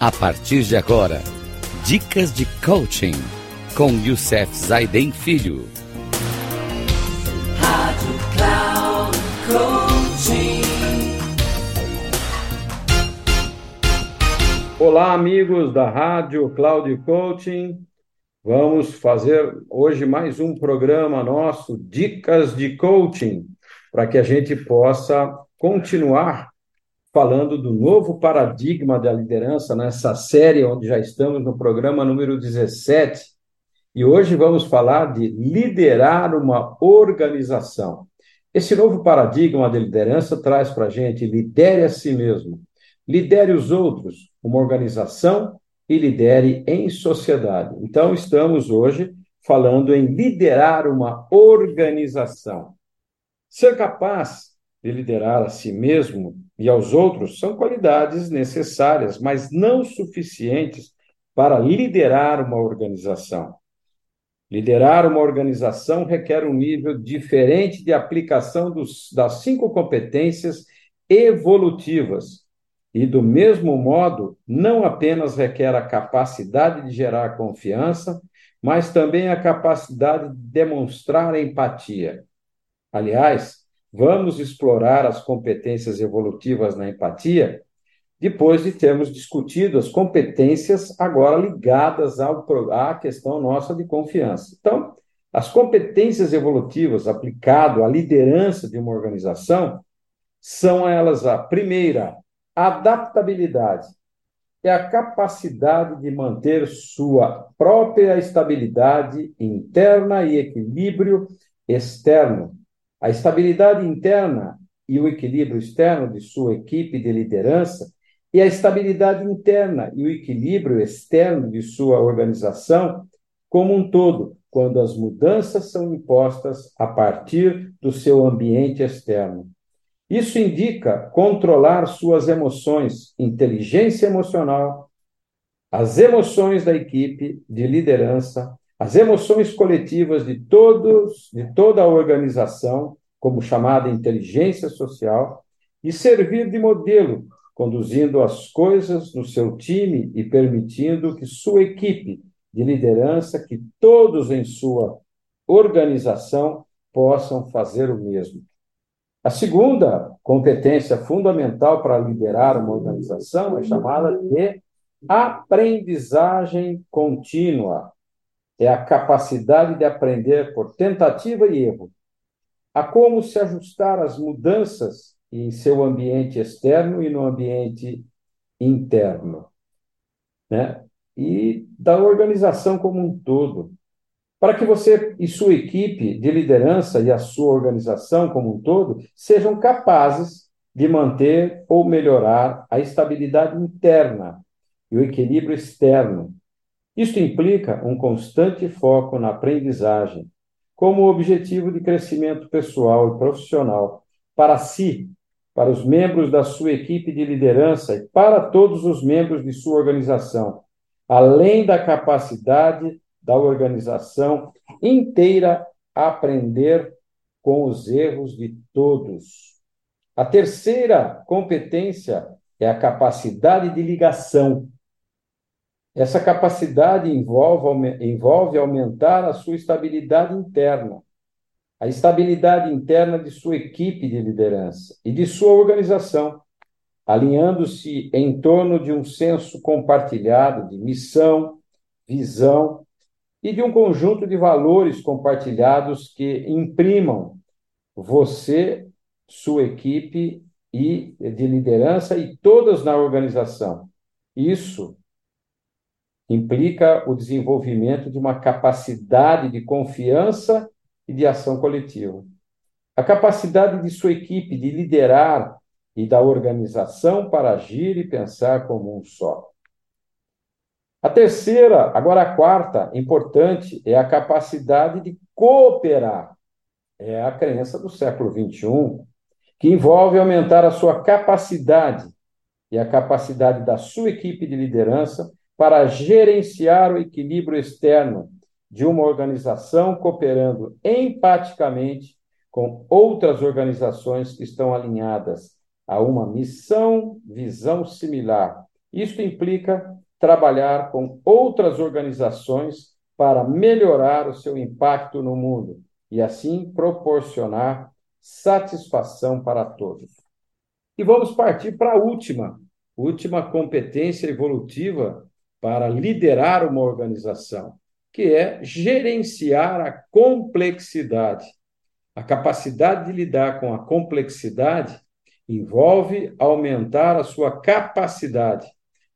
A partir de agora, dicas de coaching com Youssef Zaiden Filho. Rádio Cloud Coaching. Olá, amigos da Rádio Cloud Coaching. Vamos fazer hoje mais um programa nosso, Dicas de Coaching, para que a gente possa continuar falando do novo paradigma da liderança nessa série, onde já estamos no programa número 17. E hoje vamos falar de liderar uma organização. Esse novo paradigma de liderança traz para a gente lidere a si mesmo, lidere os outros, uma organização e lidere em sociedade. Então, estamos hoje falando em liderar uma organização. Ser capaz de liderar a si mesmo e aos outros são qualidades necessárias, mas não suficientes para liderar uma organização. Liderar uma organização requer um nível diferente de aplicação dos, das cinco competências evolutivas. E, do mesmo modo, não apenas requer a capacidade de gerar confiança, mas também a capacidade de demonstrar empatia. Aliás, vamos explorar as competências evolutivas na empatia depois de termos discutido as competências agora ligadas ao, à questão nossa de confiança. Então, as competências evolutivas aplicado à liderança de uma organização são elas a primeira, adaptabilidade, é a capacidade de manter sua própria estabilidade interna e equilíbrio externo a estabilidade interna e o equilíbrio externo de sua equipe de liderança e a estabilidade interna e o equilíbrio externo de sua organização como um todo, quando as mudanças são impostas a partir do seu ambiente externo. Isso indica controlar suas emoções, inteligência emocional, as emoções da equipe de liderança, as emoções coletivas de todos, de toda a organização, como chamada inteligência social, e servir de modelo, conduzindo as coisas no seu time e permitindo que sua equipe de liderança, que todos em sua organização possam fazer o mesmo. A segunda competência fundamental para liderar uma organização é chamada de aprendizagem contínua é a capacidade de aprender por tentativa e erro, a como se ajustar às mudanças em seu ambiente externo e no ambiente interno, né? E da organização como um todo. Para que você e sua equipe de liderança e a sua organização como um todo sejam capazes de manter ou melhorar a estabilidade interna e o equilíbrio externo, isto implica um constante foco na aprendizagem, como objetivo de crescimento pessoal e profissional, para si, para os membros da sua equipe de liderança e para todos os membros de sua organização, além da capacidade da organização inteira aprender com os erros de todos. A terceira competência é a capacidade de ligação essa capacidade envolve, envolve aumentar a sua estabilidade interna, a estabilidade interna de sua equipe de liderança e de sua organização, alinhando-se em torno de um senso compartilhado de missão, visão e de um conjunto de valores compartilhados que imprimam você, sua equipe e de liderança e todas na organização. Isso implica o desenvolvimento de uma capacidade de confiança e de ação coletiva. A capacidade de sua equipe de liderar e da organização para agir e pensar como um só. A terceira, agora a quarta, importante, é a capacidade de cooperar. É a crença do século XXI, que envolve aumentar a sua capacidade e a capacidade da sua equipe de liderança para gerenciar o equilíbrio externo de uma organização cooperando empaticamente com outras organizações que estão alinhadas a uma missão, visão similar Isso implica trabalhar com outras organizações para melhorar o seu impacto no mundo e, assim, proporcionar satisfação para todos. E vamos partir para a última, última competência evolutiva para liderar uma organização, que é gerenciar a complexidade. A capacidade de lidar com a complexidade envolve aumentar a sua capacidade,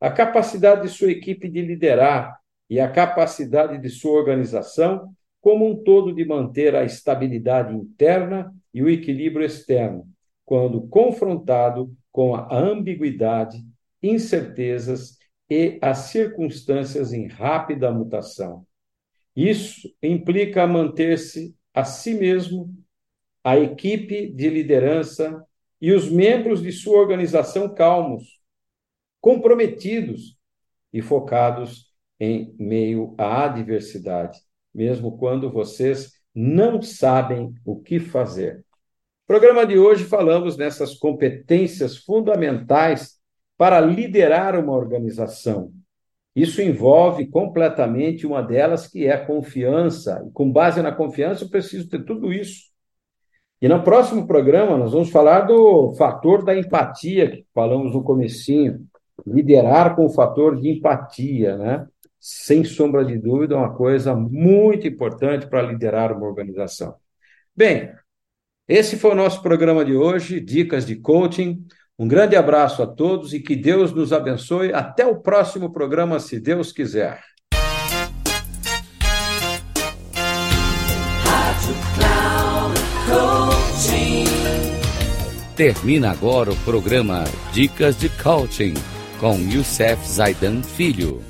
a capacidade de sua equipe de liderar e a capacidade de sua organização como um todo de manter a estabilidade interna e o equilíbrio externo, quando confrontado com a ambiguidade, incertezas e as circunstâncias em rápida mutação. Isso implica manter-se a si mesmo, a equipe de liderança e os membros de sua organização calmos, comprometidos e focados em meio à adversidade, mesmo quando vocês não sabem o que fazer. No programa de hoje falamos nessas competências fundamentais para liderar uma organização. Isso envolve completamente uma delas que é a confiança. E com base na confiança, eu preciso ter tudo isso. E no próximo programa nós vamos falar do fator da empatia, que falamos no comecinho, liderar com o fator de empatia, né? Sem sombra de dúvida, é uma coisa muito importante para liderar uma organização. Bem, esse foi o nosso programa de hoje, Dicas de Coaching. Um grande abraço a todos e que Deus nos abençoe. Até o próximo programa, se Deus quiser. Termina agora o programa Dicas de Coaching com Youssef Zaidan Filho.